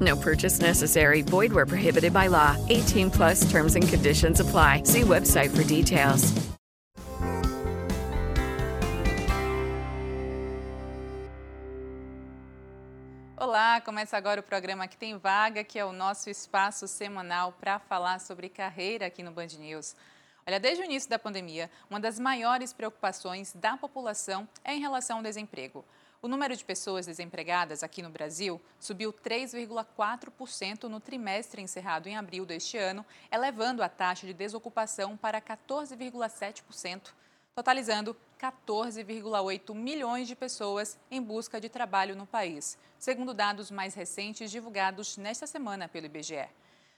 No purchase necessary. Void where prohibited by law. 18 plus terms and conditions apply. See website for details. Olá, começa agora o programa que tem vaga, que é o nosso espaço semanal para falar sobre carreira aqui no Band News. Olha, desde o início da pandemia, uma das maiores preocupações da população é em relação ao desemprego. O número de pessoas desempregadas aqui no Brasil subiu 3,4% no trimestre encerrado em abril deste ano, elevando a taxa de desocupação para 14,7%, totalizando 14,8 milhões de pessoas em busca de trabalho no país, segundo dados mais recentes divulgados nesta semana pelo IBGE.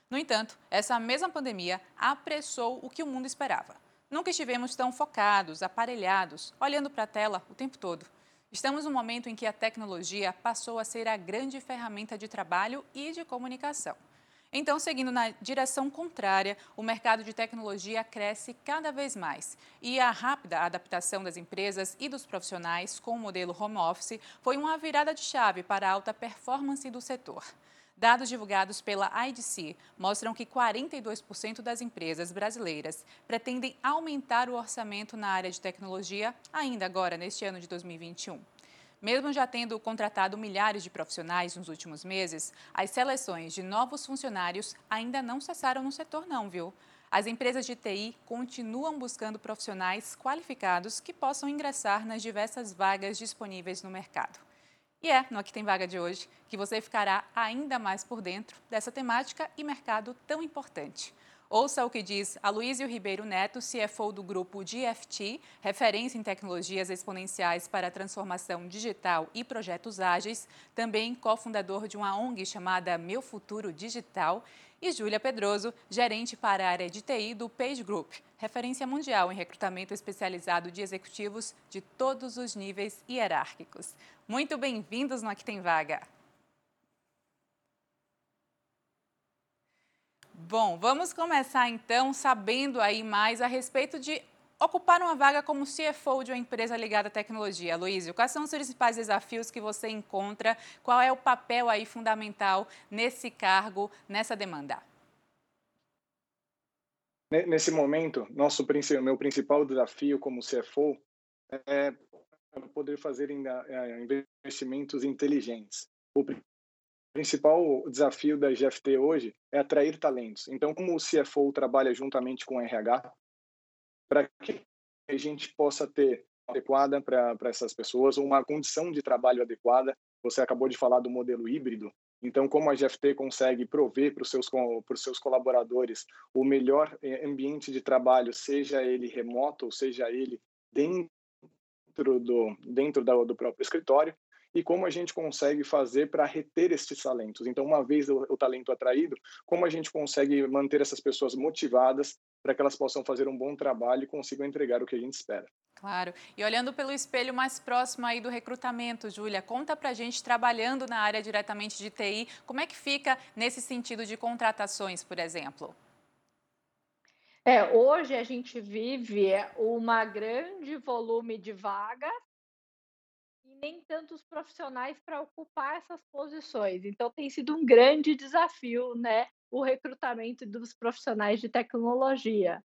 No entanto, essa mesma pandemia apressou o que o mundo esperava. Nunca estivemos tão focados, aparelhados, olhando para a tela o tempo todo. Estamos num momento em que a tecnologia passou a ser a grande ferramenta de trabalho e de comunicação. Então, seguindo na direção contrária, o mercado de tecnologia cresce cada vez mais. E a rápida adaptação das empresas e dos profissionais com o modelo home office foi uma virada de chave para a alta performance do setor. Dados divulgados pela IDC mostram que 42% das empresas brasileiras pretendem aumentar o orçamento na área de tecnologia ainda agora neste ano de 2021. Mesmo já tendo contratado milhares de profissionais nos últimos meses, as seleções de novos funcionários ainda não cessaram no setor não, viu? As empresas de TI continuam buscando profissionais qualificados que possam ingressar nas diversas vagas disponíveis no mercado. E é no Aqui Tem Vaga de hoje que você ficará ainda mais por dentro dessa temática e mercado tão importante. Ouça o que diz Aloysio Ribeiro Neto, CFO do grupo GFT, referência em tecnologias exponenciais para a transformação digital e projetos ágeis, também cofundador de uma ONG chamada Meu Futuro Digital, e Júlia Pedroso, gerente para a área de TI do Page Group, referência mundial em recrutamento especializado de executivos de todos os níveis hierárquicos. Muito bem-vindos no Aqui Tem Vaga. Bom, vamos começar então sabendo aí mais a respeito de ocupar uma vaga como CFO de uma empresa ligada à tecnologia. Luísio, quais são os principais desafios que você encontra? Qual é o papel aí fundamental nesse cargo, nessa demanda? Nesse momento, nosso meu principal desafio como CFO é poder fazer é, investimentos inteligentes. O principal desafio da GFT hoje é atrair talentos. Então, como o CFO trabalha juntamente com o RH, para que a gente possa ter adequada para essas pessoas, uma condição de trabalho adequada. Você acabou de falar do modelo híbrido. Então, como a GFT consegue prover para os seus, para os seus colaboradores o melhor eh, ambiente de trabalho, seja ele remoto ou seja ele dentro do, dentro do próprio escritório, e como a gente consegue fazer para reter esses talentos. Então, uma vez o, o, talento atraído, como a gente consegue manter essas pessoas motivadas para que elas possam fazer um bom trabalho e consigam entregar o que a gente espera. Claro. E olhando pelo espelho mais próximo aí do recrutamento, Júlia, conta para a gente, trabalhando na área diretamente de TI, como é que fica nesse sentido de contratações, por exemplo? É, hoje a gente vive uma grande volume de vagas nem tantos profissionais para ocupar essas posições. Então tem sido um grande desafio, né, o recrutamento dos profissionais de tecnologia.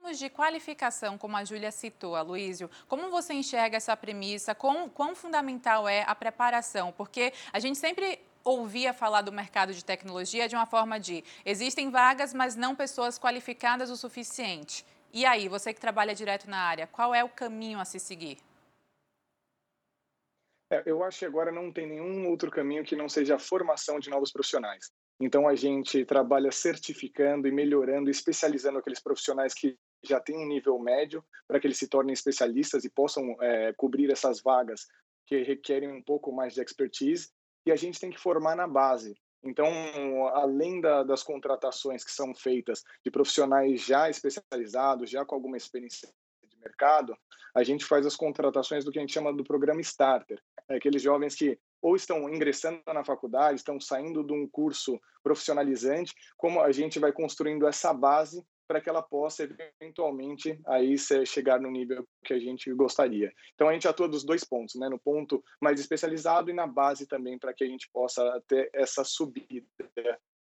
Em termos de qualificação, como a Júlia citou, Aloysio, como você enxerga essa premissa? Quão, quão fundamental é a preparação? Porque a gente sempre ouvia falar do mercado de tecnologia de uma forma de existem vagas, mas não pessoas qualificadas o suficiente. E aí, você que trabalha direto na área, qual é o caminho a se seguir? É, eu acho que agora não tem nenhum outro caminho que não seja a formação de novos profissionais. Então a gente trabalha certificando e melhorando, especializando aqueles profissionais que já têm um nível médio para que eles se tornem especialistas e possam é, cobrir essas vagas que requerem um pouco mais de expertise e a gente tem que formar na base. Então, além da, das contratações que são feitas de profissionais já especializados, já com alguma experiência mercado, a gente faz as contratações do que a gente chama do programa Starter. É aqueles jovens que ou estão ingressando na faculdade, estão saindo de um curso profissionalizante, como a gente vai construindo essa base para que ela possa eventualmente aí chegar no nível que a gente gostaria. Então a gente atua dos dois pontos, né, no ponto mais especializado e na base também para que a gente possa ter essa subida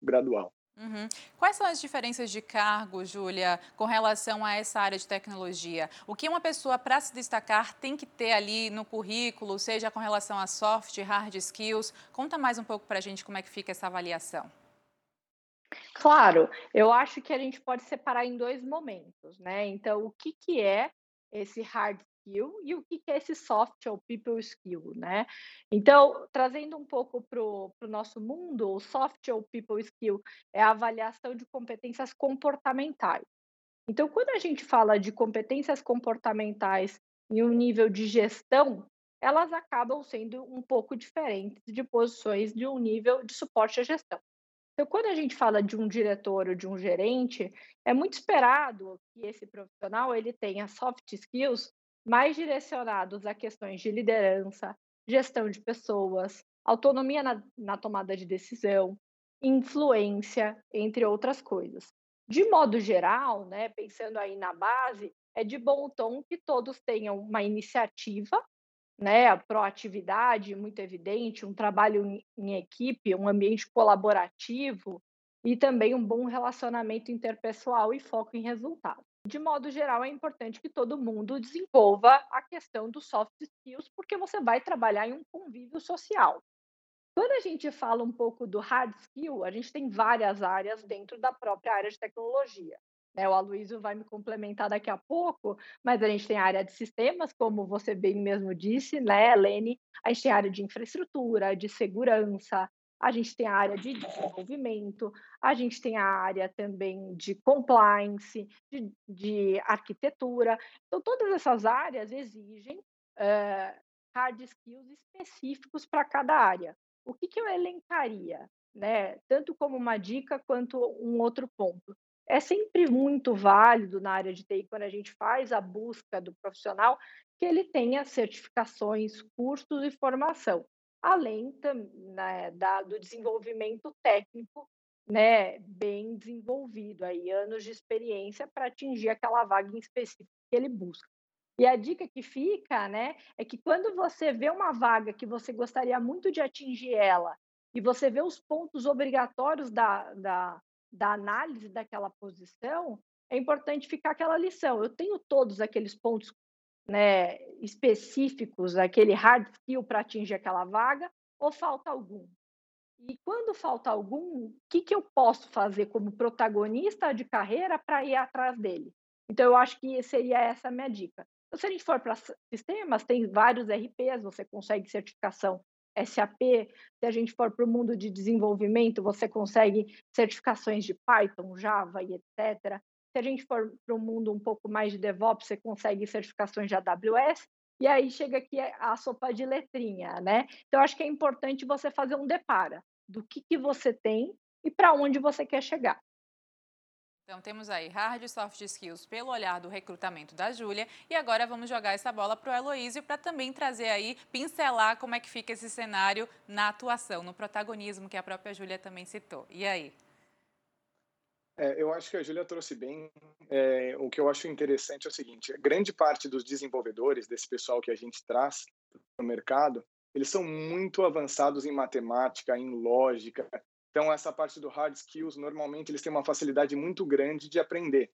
gradual. Uhum. Quais são as diferenças de cargo, Júlia, com relação a essa área de tecnologia? O que uma pessoa, para se destacar, tem que ter ali no currículo, seja com relação a soft, hard skills? Conta mais um pouco para a gente como é que fica essa avaliação. Claro, eu acho que a gente pode separar em dois momentos, né? Então, o que, que é esse hard skill e o que, é esse soft ou people skill, né? Então, trazendo um pouco para o nosso mundo, o soft ou people skill é a avaliação de competências comportamentais. Então, quando a gente fala de competências comportamentais em um nível de gestão, elas acabam sendo um pouco diferentes de posições de um nível de suporte à gestão. Então, quando a gente fala de um diretor ou de um gerente, é muito esperado que esse profissional ele tenha soft skills mais direcionados a questões de liderança, gestão de pessoas, autonomia na, na tomada de decisão, influência, entre outras coisas. De modo geral, né, pensando aí na base, é de bom tom que todos tenham uma iniciativa né, a proatividade muito evidente, um trabalho em equipe, um ambiente colaborativo e também um bom relacionamento interpessoal e foco em resultados. De modo geral, é importante que todo mundo desenvolva a questão dos soft skills, porque você vai trabalhar em um convívio social. Quando a gente fala um pouco do hard skill, a gente tem várias áreas dentro da própria área de tecnologia. Né, o Aloysio vai me complementar daqui a pouco, mas a gente tem a área de sistemas, como você bem mesmo disse, né, Lene? A gente tem a área de infraestrutura, de segurança, a gente tem a área de desenvolvimento, a gente tem a área também de compliance, de, de arquitetura. Então, todas essas áreas exigem uh, hard skills específicos para cada área. O que, que eu elencaria? Né? Tanto como uma dica quanto um outro ponto é sempre muito válido na área de TI, quando a gente faz a busca do profissional, que ele tenha certificações, cursos e formação, além né, da, do desenvolvimento técnico né, bem desenvolvido, aí, anos de experiência para atingir aquela vaga em específico que ele busca. E a dica que fica, né, é que quando você vê uma vaga que você gostaria muito de atingir ela, e você vê os pontos obrigatórios da, da, da análise daquela posição, é importante ficar aquela lição. Eu tenho todos aqueles pontos né, específicos, aquele hard skill para atingir aquela vaga, ou falta algum? E quando falta algum, o que, que eu posso fazer como protagonista de carreira para ir atrás dele? Então, eu acho que seria essa a minha dica. Então, se a gente for para sistemas, tem vários RPs, você consegue certificação SAP, se a gente for para o mundo de desenvolvimento, você consegue certificações de Python, Java e etc. Se a gente for para um mundo um pouco mais de DevOps, você consegue certificações de AWS. E aí chega aqui a sopa de letrinha, né? Então, acho que é importante você fazer um depara do que, que você tem e para onde você quer chegar. Então temos aí hard e soft skills pelo olhar do recrutamento da Júlia e agora vamos jogar essa bola para o Heloísio para também trazer aí, pincelar como é que fica esse cenário na atuação, no protagonismo que a própria Júlia também citou. E aí? É, eu acho que a Júlia trouxe bem. É, o que eu acho interessante é o seguinte: grande parte dos desenvolvedores, desse pessoal que a gente traz no mercado, eles são muito avançados em matemática, em lógica. Então, essa parte do hard skills, normalmente, eles têm uma facilidade muito grande de aprender.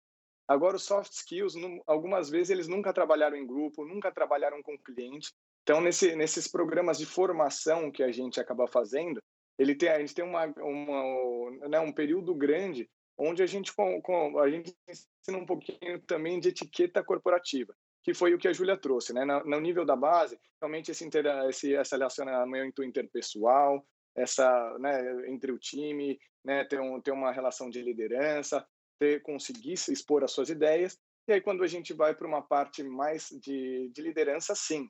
Agora, os soft skills, algumas vezes, eles nunca trabalharam em grupo, nunca trabalharam com cliente. Então, nesse, nesses programas de formação que a gente acaba fazendo, ele tem, a gente tem uma, uma, né, um período grande onde a gente, a gente ensina um pouquinho também de etiqueta corporativa, que foi o que a Júlia trouxe. Né? No, no, nível da base, realmente esse, inter, esse essa relacionamento interpessoal, essa, né, entre o time, né, ter, um, ter uma relação de liderança, ter, conseguir expor as suas ideias. E aí, quando a gente vai para uma parte mais de, de liderança, sim,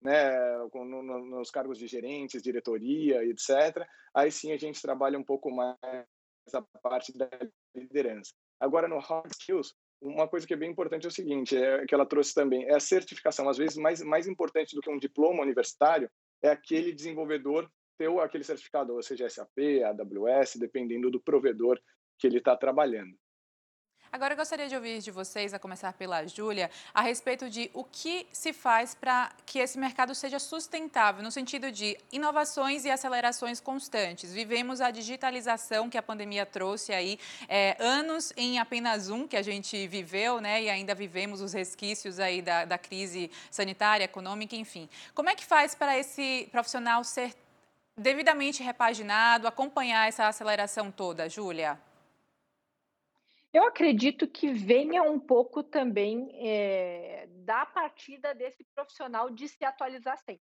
né, no, no, nos cargos de gerentes, diretoria, etc. Aí sim a gente trabalha um pouco mais a parte da liderança. Agora, no hard skills, uma coisa que é bem importante é o seguinte, é, que ela trouxe também, é a certificação. Às vezes, mais, mais importante do que um diploma universitário é aquele desenvolvedor ter aquele certificado, ou seja, SAP, AWS, dependendo do provedor que ele está trabalhando. Agora eu gostaria de ouvir de vocês, a começar pela Júlia, a respeito de o que se faz para que esse mercado seja sustentável, no sentido de inovações e acelerações constantes. Vivemos a digitalização que a pandemia trouxe aí, é, anos em apenas um que a gente viveu, né, e ainda vivemos os resquícios aí da, da crise sanitária, econômica, enfim. Como é que faz para esse profissional ser devidamente repaginado, acompanhar essa aceleração toda, Júlia? Eu acredito que venha um pouco também é, da partida desse profissional de se atualizar sempre.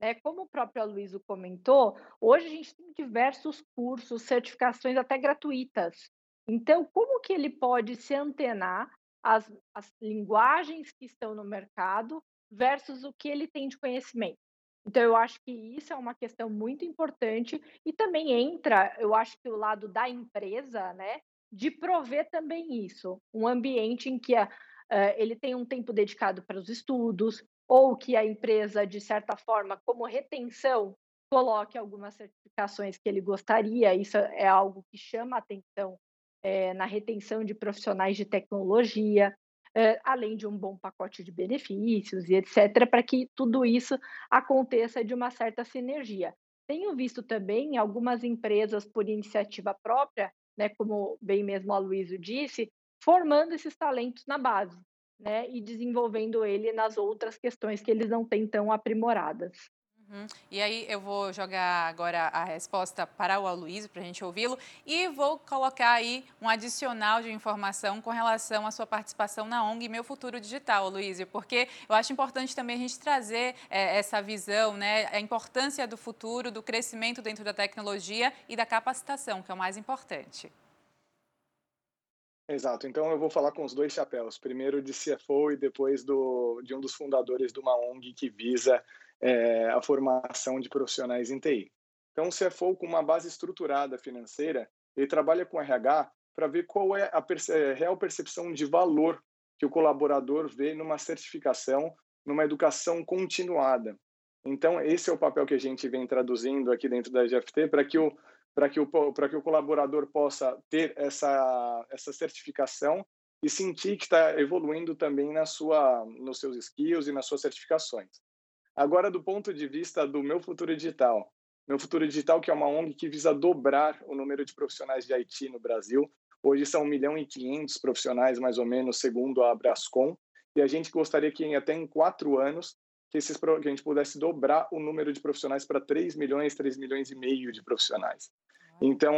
Né? Como o próprio Aloysio comentou, hoje a gente tem diversos cursos, certificações até gratuitas. Então, como que ele pode se antenar às, às linguagens que estão no mercado versus o que ele tem de conhecimento? Então, eu acho que isso é uma questão muito importante e também entra, eu acho que o lado da empresa, né, de prover também isso, um ambiente em que a, uh, ele tem um tempo dedicado para os estudos, ou que a empresa, de certa forma, como retenção, coloque algumas certificações que ele gostaria. Isso é algo que chama atenção é, na retenção de profissionais de tecnologia, é, além de um bom pacote de benefícios e etc., para que tudo isso aconteça de uma certa sinergia. Tenho visto também algumas empresas, por iniciativa própria, né, como bem mesmo a Luísa disse, formando esses talentos na base, né, e desenvolvendo ele nas outras questões que eles não têm tão aprimoradas. Uhum. E aí eu vou jogar agora a resposta para o Aloysio, para a gente ouvi-lo, e vou colocar aí um adicional de informação com relação à sua participação na ONG Meu Futuro Digital, Aloysio, porque eu acho importante também a gente trazer é, essa visão, né, a importância do futuro, do crescimento dentro da tecnologia e da capacitação, que é o mais importante. Exato, então eu vou falar com os dois chapéus, primeiro de CFO e depois do, de um dos fundadores de uma ONG que visa é, a formação de profissionais em TI. Então, o CFO, com uma base estruturada financeira, ele trabalha com RH para ver qual é a perce é, real percepção de valor que o colaborador vê numa certificação, numa educação continuada. Então, esse é o papel que a gente vem traduzindo aqui dentro da GFT para que o para que o que o colaborador possa ter essa essa certificação e sentir que está evoluindo também na sua nos seus skills e nas suas certificações. Agora, do ponto de vista do meu futuro digital, meu futuro digital que é uma ONG que visa dobrar o número de profissionais de IT no Brasil. Hoje são 1 milhão e 500 profissionais, mais ou menos, segundo a Abrascom. E a gente gostaria que até em quatro anos que, esses, que a gente pudesse dobrar o número de profissionais para 3 milhões, 3 milhões e meio de profissionais. Então,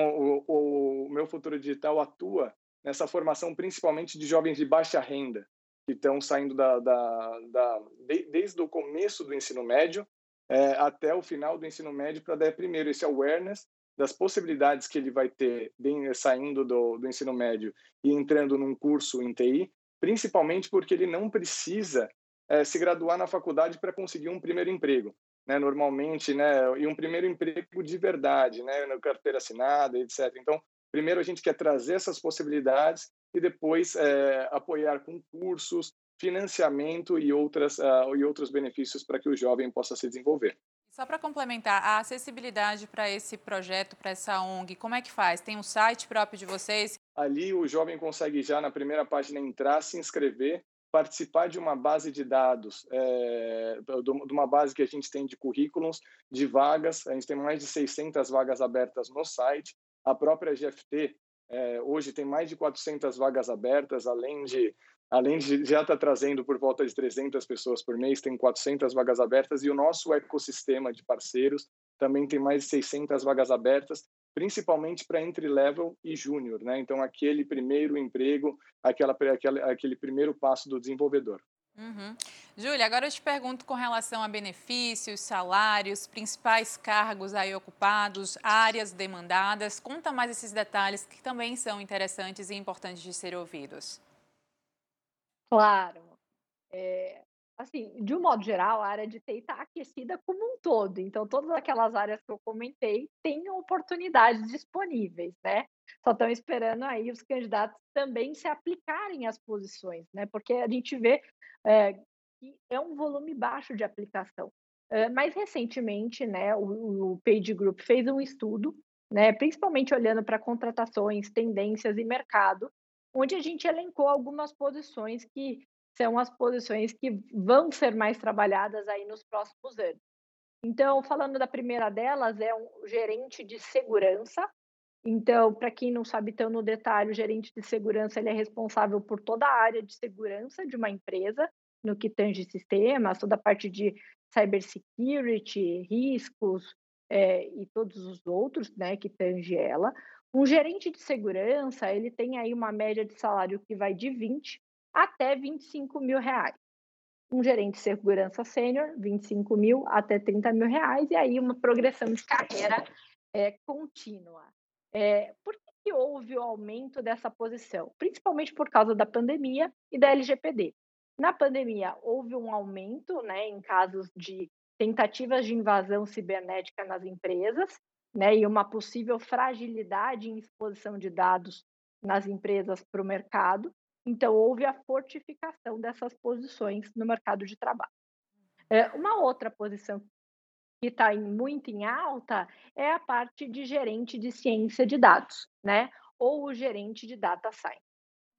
o, o meu futuro digital atua nessa formação principalmente de jovens de baixa renda, que estão saindo da, da, da de, desde o começo do ensino médio é, até o final do ensino médio para dar primeiro esse awareness das possibilidades que ele vai ter bem, saindo do, do ensino médio e entrando num curso em TI, principalmente porque ele não precisa é, se graduar na faculdade para conseguir um primeiro emprego. Né, normalmente, né, e um primeiro emprego de verdade, né, na carteira assinada, etc. Então, primeiro a gente quer trazer essas possibilidades e depois é, apoiar com cursos, financiamento e, outras, uh, e outros benefícios para que o jovem possa se desenvolver. Só para complementar, a acessibilidade para esse projeto, para essa ONG, como é que faz? Tem um site próprio de vocês Ali o jovem consegue já na primeira página entrar, se inscrever, participar de uma base de dados, é, de uma base que a gente tem de currículos, de vagas. A gente tem mais de 600 vagas abertas no site. A própria GFT é, hoje tem mais de 400 vagas abertas, além de além de já estar tá trazendo por volta de 300 pessoas por mês, tem 400 vagas abertas e o nosso ecossistema de parceiros também tem mais de 600 vagas abertas, principalmente para entry level e júnior, né? Então aquele primeiro emprego, aquela, aquela aquele primeiro passo do desenvolvedor. Uhum. Júlia, agora eu te pergunto com relação a benefícios, salários, principais cargos aí ocupados, áreas demandadas. Conta mais esses detalhes que também são interessantes e importantes de ser ouvidos. Claro. É, assim, de um modo geral, a área de TI está aquecida como um todo. Então, todas aquelas áreas que eu comentei têm oportunidades disponíveis, né? Só estão esperando aí os candidatos também se aplicarem às posições, né? Porque a gente vê é, que é um volume baixo de aplicação. É, mais recentemente, né, o, o Page Group fez um estudo, né, principalmente olhando para contratações, tendências e mercado, onde a gente elencou algumas posições que são as posições que vão ser mais trabalhadas aí nos próximos anos. Então, falando da primeira delas, é um gerente de segurança. Então, para quem não sabe tão no detalhe, o gerente de segurança ele é responsável por toda a área de segurança de uma empresa, no que tange sistemas, toda a parte de cybersecurity, riscos é, e todos os outros né, que tange ela. Um gerente de segurança, ele tem aí uma média de salário que vai de 20 até 25 mil reais. Um gerente de segurança sênior, 25 mil até 30 mil reais, e aí uma progressão de carreira é, contínua. É, por que, que houve o aumento dessa posição? Principalmente por causa da pandemia e da LGPD. Na pandemia, houve um aumento né, em casos de tentativas de invasão cibernética nas empresas, né, e uma possível fragilidade em exposição de dados nas empresas para o mercado. Então, houve a fortificação dessas posições no mercado de trabalho. É, uma outra posição que está muito em alta é a parte de gerente de ciência de dados, né? Ou o gerente de data science.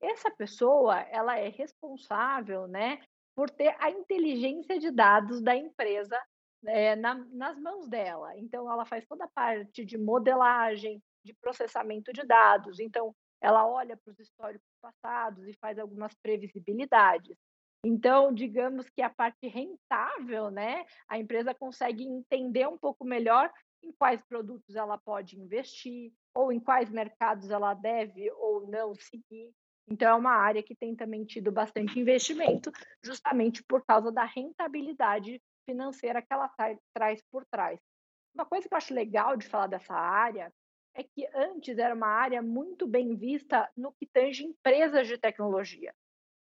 Essa pessoa, ela é responsável, né, por ter a inteligência de dados da empresa é, na, nas mãos dela. Então, ela faz toda a parte de modelagem, de processamento de dados. Então, ela olha para os históricos passados e faz algumas previsibilidades. Então, digamos que a parte rentável, né, a empresa consegue entender um pouco melhor em quais produtos ela pode investir ou em quais mercados ela deve ou não seguir. Então, é uma área que tem também tido bastante investimento, justamente por causa da rentabilidade financeira que ela traz por trás. Uma coisa que eu acho legal de falar dessa área é que antes era uma área muito bem vista no que tange empresas de tecnologia.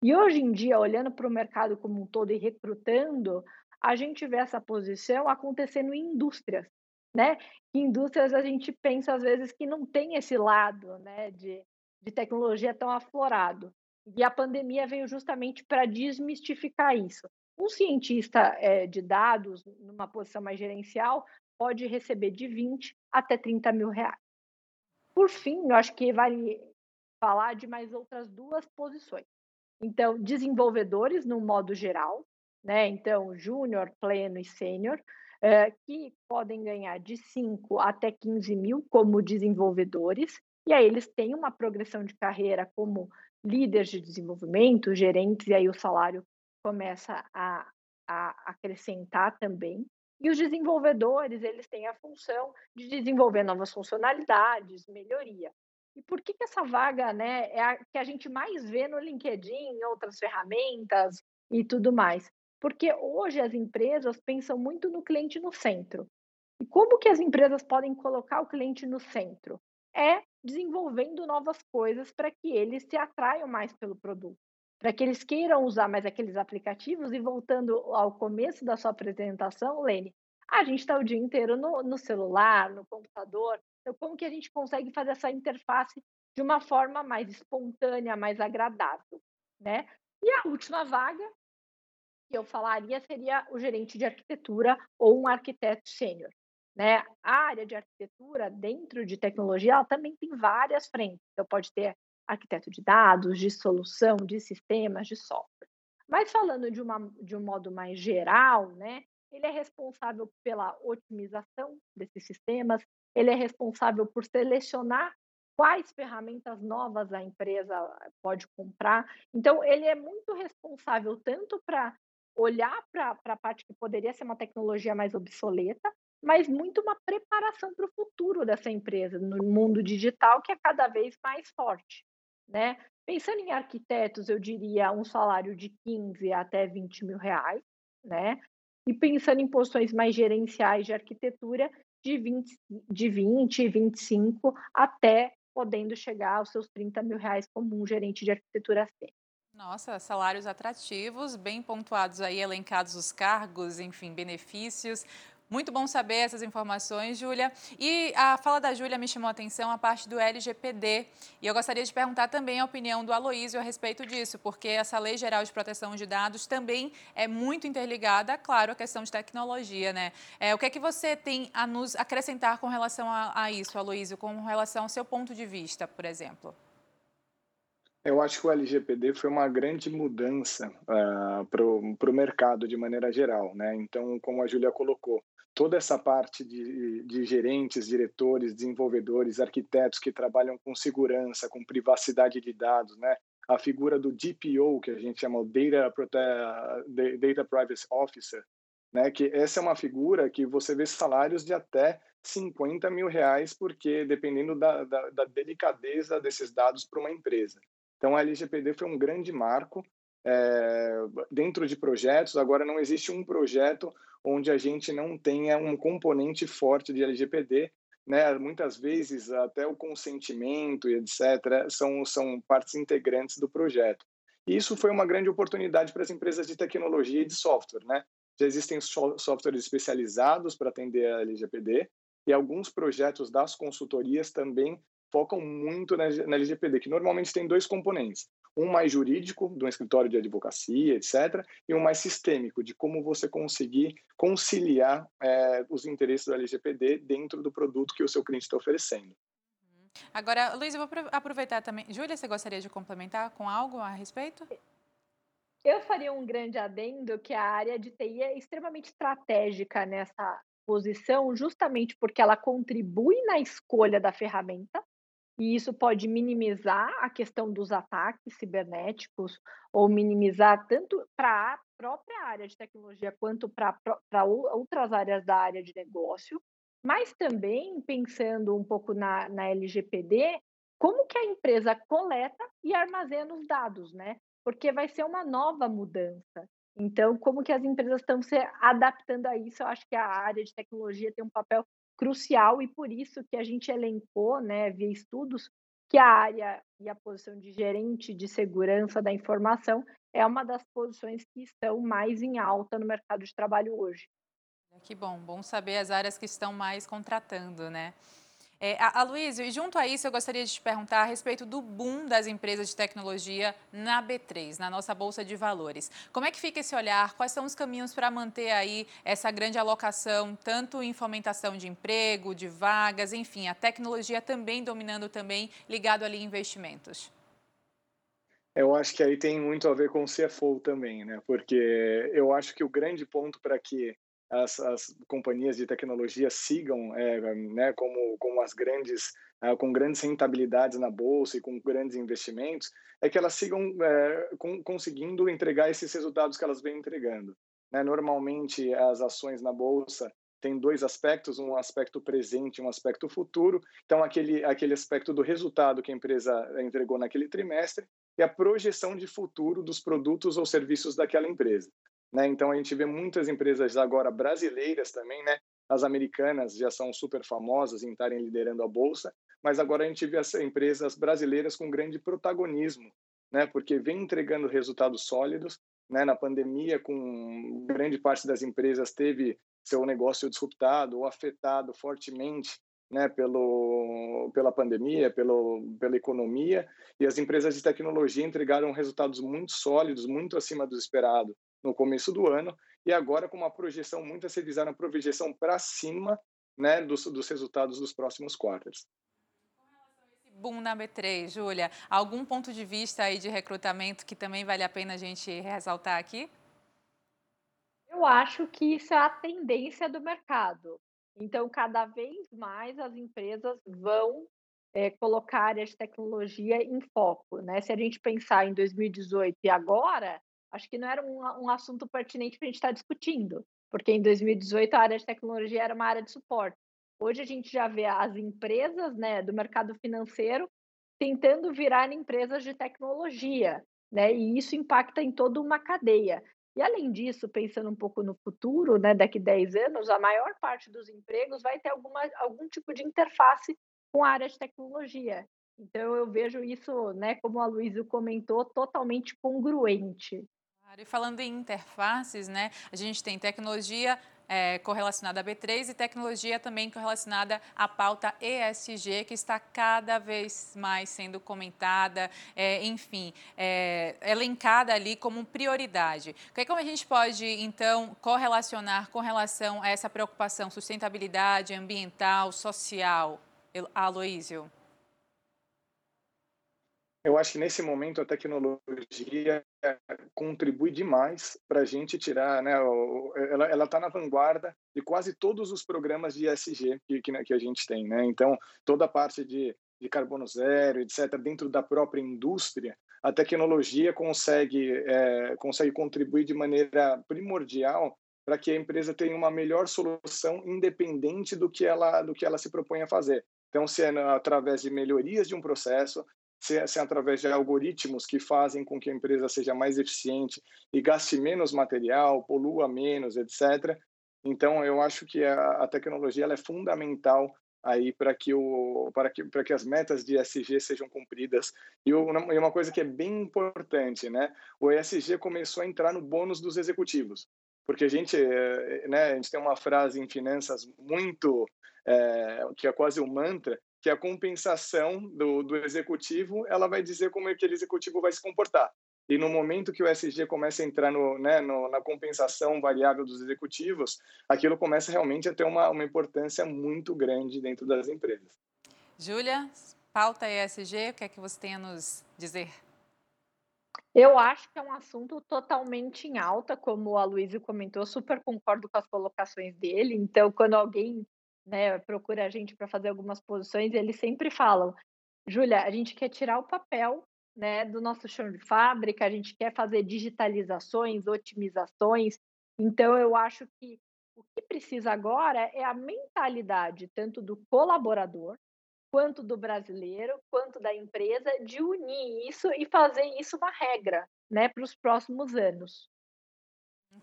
E hoje em dia, olhando para o mercado como um todo e recrutando, a gente vê essa posição acontecendo em indústrias, né? Em indústrias a gente pensa às vezes que não tem esse lado, né, de, de tecnologia tão aflorado. E a pandemia veio justamente para desmistificar isso. Um cientista é, de dados, numa posição mais gerencial, pode receber de 20 até 30 mil reais. Por fim, eu acho que vale falar de mais outras duas posições. Então, desenvolvedores no modo geral, né? Então, júnior, pleno e sênior, é, que podem ganhar de 5 até 15 mil como desenvolvedores, e aí eles têm uma progressão de carreira como líderes de desenvolvimento, gerentes, e aí o salário começa a, a acrescentar também. E os desenvolvedores, eles têm a função de desenvolver novas funcionalidades, melhoria. E por que, que essa vaga né, é a que a gente mais vê no LinkedIn, em outras ferramentas e tudo mais? Porque hoje as empresas pensam muito no cliente no centro. E como que as empresas podem colocar o cliente no centro? É desenvolvendo novas coisas para que eles se atraiam mais pelo produto para que eles queiram usar mais aqueles aplicativos. E voltando ao começo da sua apresentação, Lene, a gente está o dia inteiro no, no, celular, no computador. Então, como que a gente consegue fazer essa interface de uma forma mais espontânea, mais agradável, né? E a última vaga que eu falaria seria o gerente de arquitetura ou um arquiteto sênior. Né? A área de arquitetura, dentro de tecnologia, ela também tem várias frentes. Então, pode ter arquiteto de dados, de solução, de sistemas, de software. Mas falando de, uma, de um modo mais geral, né, ele é responsável pela otimização desses sistemas, ele é responsável por selecionar quais ferramentas novas a empresa pode comprar. Então, ele é muito responsável tanto para olhar para a parte que poderia ser uma tecnologia mais obsoleta, mas muito uma preparação para o futuro dessa empresa no mundo digital que é cada vez mais forte, né? Pensando em arquitetos, eu diria um salário de 15 até 20 mil reais, né? E pensando em posições mais gerenciais de arquitetura, de 20, de 20 25 até podendo chegar aos seus 30 mil reais como um gerente de arquitetura sênior. Nossa, salários atrativos, bem pontuados aí, elencados os cargos, enfim, benefícios. Muito bom saber essas informações, Júlia. E a fala da Júlia me chamou a atenção a parte do LGPD. E eu gostaria de perguntar também a opinião do Aloísio a respeito disso, porque essa Lei Geral de Proteção de Dados também é muito interligada, claro, à questão de tecnologia, né? É, o que é que você tem a nos acrescentar com relação a, a isso, Aloísio, com relação ao seu ponto de vista, por exemplo? Eu acho que o LGPD foi uma grande mudança uh, para o mercado de maneira geral, né? Então, como a Júlia colocou, toda essa parte de, de gerentes, diretores, desenvolvedores, arquitetos que trabalham com segurança, com privacidade de dados, né? A figura do DPO, que a gente chama o Data, Data Privacy Officer, né? Que essa é uma figura que você vê salários de até 50 mil reais, porque dependendo da, da, da delicadeza desses dados para uma empresa. Então, a LGPD foi um grande marco é, dentro de projetos. Agora, não existe um projeto onde a gente não tenha um componente forte de LGPD, né? Muitas vezes até o consentimento e etc são são partes integrantes do projeto. E isso foi uma grande oportunidade para as empresas de tecnologia e de software, né? Já existem softwares especializados para atender a LGPD e alguns projetos das consultorias também focam muito na, LGPD, que normalmente tem dois componentes um mais jurídico, de um escritório de advocacia, etc., e um mais sistêmico, de como você conseguir conciliar é, os interesses do LGPD dentro do produto que o seu cliente está oferecendo. Uhum. Agora, Luiz, eu vou aproveitar também. Júlia, você gostaria de complementar com algo a respeito? Eu faria um grande adendo que a área de TI é extremamente estratégica nessa posição, justamente porque ela contribui na escolha da ferramenta, e isso pode minimizar a questão dos ataques cibernéticos ou minimizar tanto para a própria área de tecnologia quanto para outras áreas da área de negócio, mas também pensando um pouco na, na LGPD, como que a empresa coleta e armazena os dados, né? Porque vai ser uma nova mudança. Então, como que as empresas estão se adaptando a isso? Eu acho que a área de tecnologia tem um papel crucial e por isso que a gente elencou, né, via estudos, que a área e a posição de gerente de segurança da informação é uma das posições que estão mais em alta no mercado de trabalho hoje. Que bom, bom saber as áreas que estão mais contratando, né? É, Aloysio, e junto a isso eu gostaria de te perguntar a respeito do boom das empresas de tecnologia na B3, na nossa Bolsa de Valores. Como é que fica esse olhar? Quais são os caminhos para manter aí essa grande alocação, tanto em fomentação de emprego, de vagas, enfim, a tecnologia também dominando também, ligado ali investimentos? Eu acho que aí tem muito a ver com o CFO também, né? Porque eu acho que o grande ponto para que as, as companhias de tecnologia sigam é, né, como, como as grandes uh, com grandes rentabilidades na bolsa e com grandes investimentos é que elas sigam é, com, conseguindo entregar esses resultados que elas vêm entregando né? normalmente as ações na bolsa têm dois aspectos um aspecto presente e um aspecto futuro então aquele aquele aspecto do resultado que a empresa entregou naquele trimestre e a projeção de futuro dos produtos ou serviços daquela empresa né? Então a gente vê muitas empresas agora brasileiras também, né? As americanas já são super famosas em estarem liderando a bolsa, mas agora a gente vê as empresas brasileiras com grande protagonismo, né? Porque vem entregando resultados sólidos, né? Na pandemia, com grande parte das empresas teve seu negócio disruptado ou afetado fortemente né, pelo, pela pandemia, pelo, pela economia, e as empresas de tecnologia entregaram resultados muito sólidos, muito acima do esperado no começo do ano, e agora com uma projeção, muitas revisaram a projeção para cima né, dos, dos resultados dos próximos quartos. boom na B3, Júlia. Algum ponto de vista aí de recrutamento que também vale a pena a gente ressaltar aqui? Eu acho que isso é a tendência do mercado. Então, cada vez mais as empresas vão é, colocar a tecnologia em foco. Né? Se a gente pensar em 2018 e agora, acho que não era um, um assunto pertinente para a gente estar tá discutindo, porque em 2018 a área de tecnologia era uma área de suporte. Hoje a gente já vê as empresas né, do mercado financeiro tentando virar empresas de tecnologia, né? E isso impacta em toda uma cadeia. E além disso, pensando um pouco no futuro, né, daqui 10 anos, a maior parte dos empregos vai ter alguma, algum tipo de interface com a área de tecnologia. Então eu vejo isso, né, como a Luísa comentou, totalmente congruente. E falando em interfaces, né, a gente tem tecnologia é, correlacionada à B3 e tecnologia também correlacionada à pauta ESG, que está cada vez mais sendo comentada, é, enfim, é, elencada ali como prioridade. Que, como a gente pode, então, correlacionar com relação a essa preocupação sustentabilidade ambiental, social, Aloísio? Eu acho que nesse momento a tecnologia contribui demais para a gente tirar, né? Ela está na vanguarda de quase todos os programas de ESG que, que, que, a gente tem, né? Então toda a parte de, de carbono zero, etc, dentro da própria indústria, a tecnologia consegue é, consegue contribuir de maneira primordial para que a empresa tenha uma melhor solução independente do que ela do que ela se propõe a fazer. Então, se é através de melhorias de um processo, se é, se é através de algoritmos que fazem com que a empresa seja mais eficiente e gaste menos material, polua menos, etc. Então, eu acho que a, a tecnologia ela é fundamental aí para que o para que para que as metas de ESG sejam cumpridas. E, uma coisa que é bem importante né? O ESG começou a entrar no bônus dos executivos. Porque a gente eh, né a gente tem uma frase em finanças muito é, que é quase um mantra que a compensação do, do executivo ela vai dizer como aquele executivo vai se comportar. E no momento que o SG começa a entrar no, né, no, na compensação variável dos executivos, aquilo começa realmente a ter uma, uma importância muito grande dentro das empresas. Júlia, pauta ESG, o que é que você tem a nos dizer? Eu acho que é um assunto totalmente em alta, como a Luísa comentou, super concordo com as colocações dele. Então, quando alguém né, procura a gente para fazer algumas posições, eles sempre falam, Júlia, a gente quer tirar o papel né, do nosso chão de fábrica, a gente quer fazer digitalizações, otimizações. Então, eu acho que o que precisa agora é a mentalidade, tanto do colaborador, quanto do brasileiro, quanto da empresa, de unir isso e fazer isso uma regra né, para os próximos anos.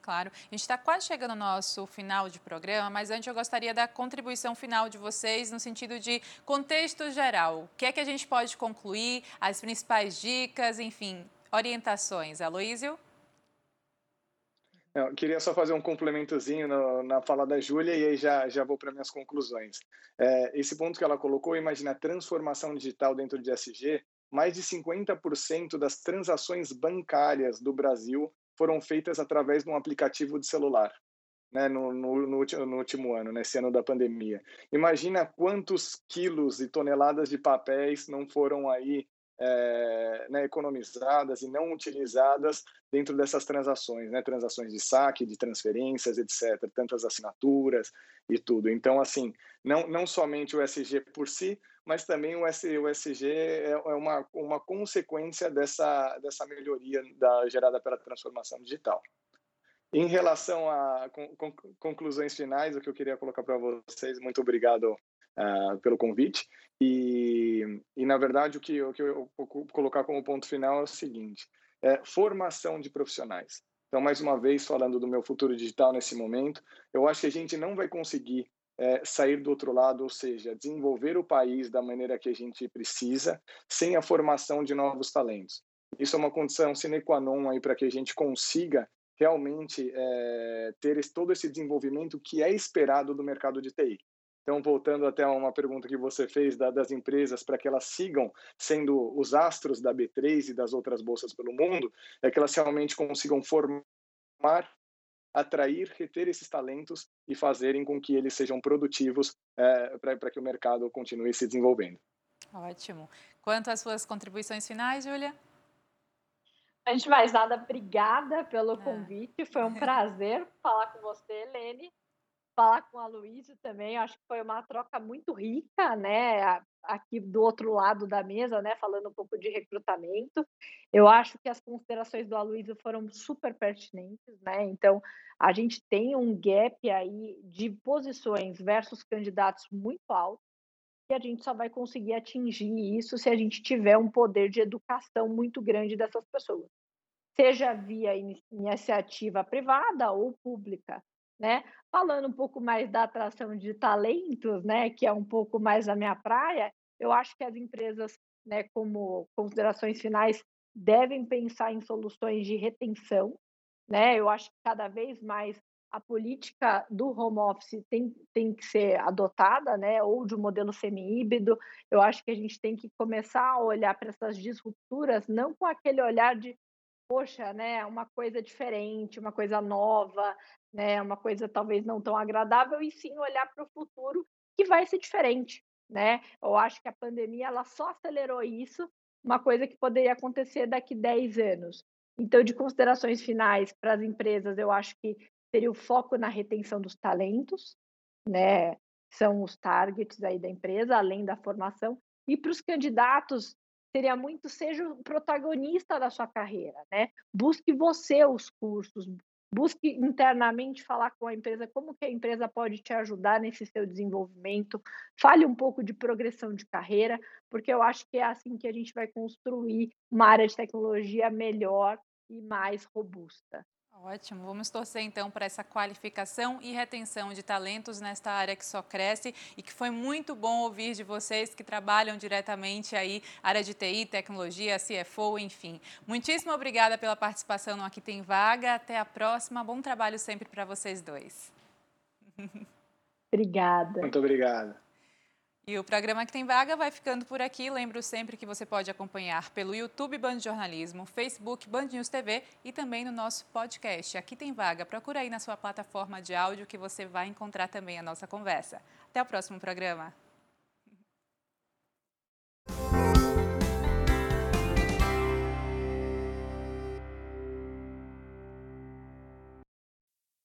Claro. A gente está quase chegando ao nosso final de programa, mas antes eu gostaria da contribuição final de vocês no sentido de contexto geral. O que é que a gente pode concluir, as principais dicas, enfim, orientações. Aloísio? Eu queria só fazer um complementozinho no, na fala da Júlia e aí já, já vou para minhas conclusões. É, esse ponto que ela colocou, imagina a transformação digital dentro de SG, mais de 50% das transações bancárias do Brasil foram feitas através de um aplicativo de celular. Né, no, no, no, no, último ano, nesse ano da pandemia. Imagina quantos quilos e toneladas de papéis não foram aí é, né, economizadas e não utilizadas dentro dessas transações, né, transações de saque, de transferências, etc., tantas assinaturas e tudo. Então, assim, não, não somente o SG por si, mas também o, SG é, é uma, uma consequência dessa, dessa melhoria da, gerada pela transformação digital. Em relação a conclusões finais, o que eu queria colocar para vocês, muito obrigado uh, pelo convite. E, e, na verdade, o que, o que eu vou colocar como ponto final é o seguinte: é formação de profissionais. Então, mais uma vez, falando do meu futuro digital nesse momento, eu acho que a gente não vai conseguir é, sair do outro lado, ou seja, desenvolver o país da maneira que a gente precisa, sem a formação de novos talentos. Isso é uma condição sine qua non aí para que a gente consiga realmente é, ter todo esse desenvolvimento que é esperado do mercado de TI. Então, voltando até a uma pergunta que você fez da, das empresas para que elas sigam sendo os astros da B3 e das outras bolsas pelo mundo, é que elas realmente consigam formar atrair, reter esses talentos e fazerem com que eles sejam produtivos é, para que o mercado continue se desenvolvendo. Ótimo. Quanto às suas contribuições finais, Júlia? Antes de mais nada, obrigada pelo é. convite. Foi um prazer falar com você, Helene. Falar com a Luísa também. Acho que foi uma troca muito rica, né? Aqui do outro lado da mesa, né? Falando um pouco de recrutamento. Eu acho que as considerações do Aloysio foram super pertinentes, né? Então, a gente tem um gap aí de posições versus candidatos muito alto e a gente só vai conseguir atingir isso se a gente tiver um poder de educação muito grande dessas pessoas, seja via iniciativa privada ou pública, né? Falando um pouco mais da atração de talentos, né, que é um pouco mais a minha praia, eu acho que as empresas, né, como considerações finais, devem pensar em soluções de retenção, né? Eu acho que cada vez mais a política do home office tem, tem que ser adotada, né? ou de um modelo semi-híbrido. Eu acho que a gente tem que começar a olhar para essas disrupturas, não com aquele olhar de, poxa, né, uma coisa diferente, uma coisa nova, né, uma coisa talvez não tão agradável, e sim olhar para o futuro que vai ser diferente. Né? Eu acho que a pandemia ela só acelerou isso, uma coisa que poderia acontecer daqui 10 anos. Então, de considerações finais para as empresas, eu acho que seria o foco na retenção dos talentos, né? São os targets aí da empresa, além da formação. E para os candidatos, seria muito seja o protagonista da sua carreira, né? Busque você os cursos, busque internamente falar com a empresa como que a empresa pode te ajudar nesse seu desenvolvimento. Fale um pouco de progressão de carreira, porque eu acho que é assim que a gente vai construir uma área de tecnologia melhor e mais robusta. Ótimo, vamos torcer então para essa qualificação e retenção de talentos nesta área que só cresce e que foi muito bom ouvir de vocês que trabalham diretamente aí, área de TI, tecnologia, CFO, enfim. Muitíssimo obrigada pela participação no Aqui Tem Vaga, até a próxima, bom trabalho sempre para vocês dois. Obrigada. Muito obrigado. E o programa que tem vaga vai ficando por aqui. Lembro sempre que você pode acompanhar pelo YouTube Band Jornalismo, Facebook Band News TV e também no nosso podcast. Aqui tem vaga. Procura aí na sua plataforma de áudio que você vai encontrar também a nossa conversa. Até o próximo programa.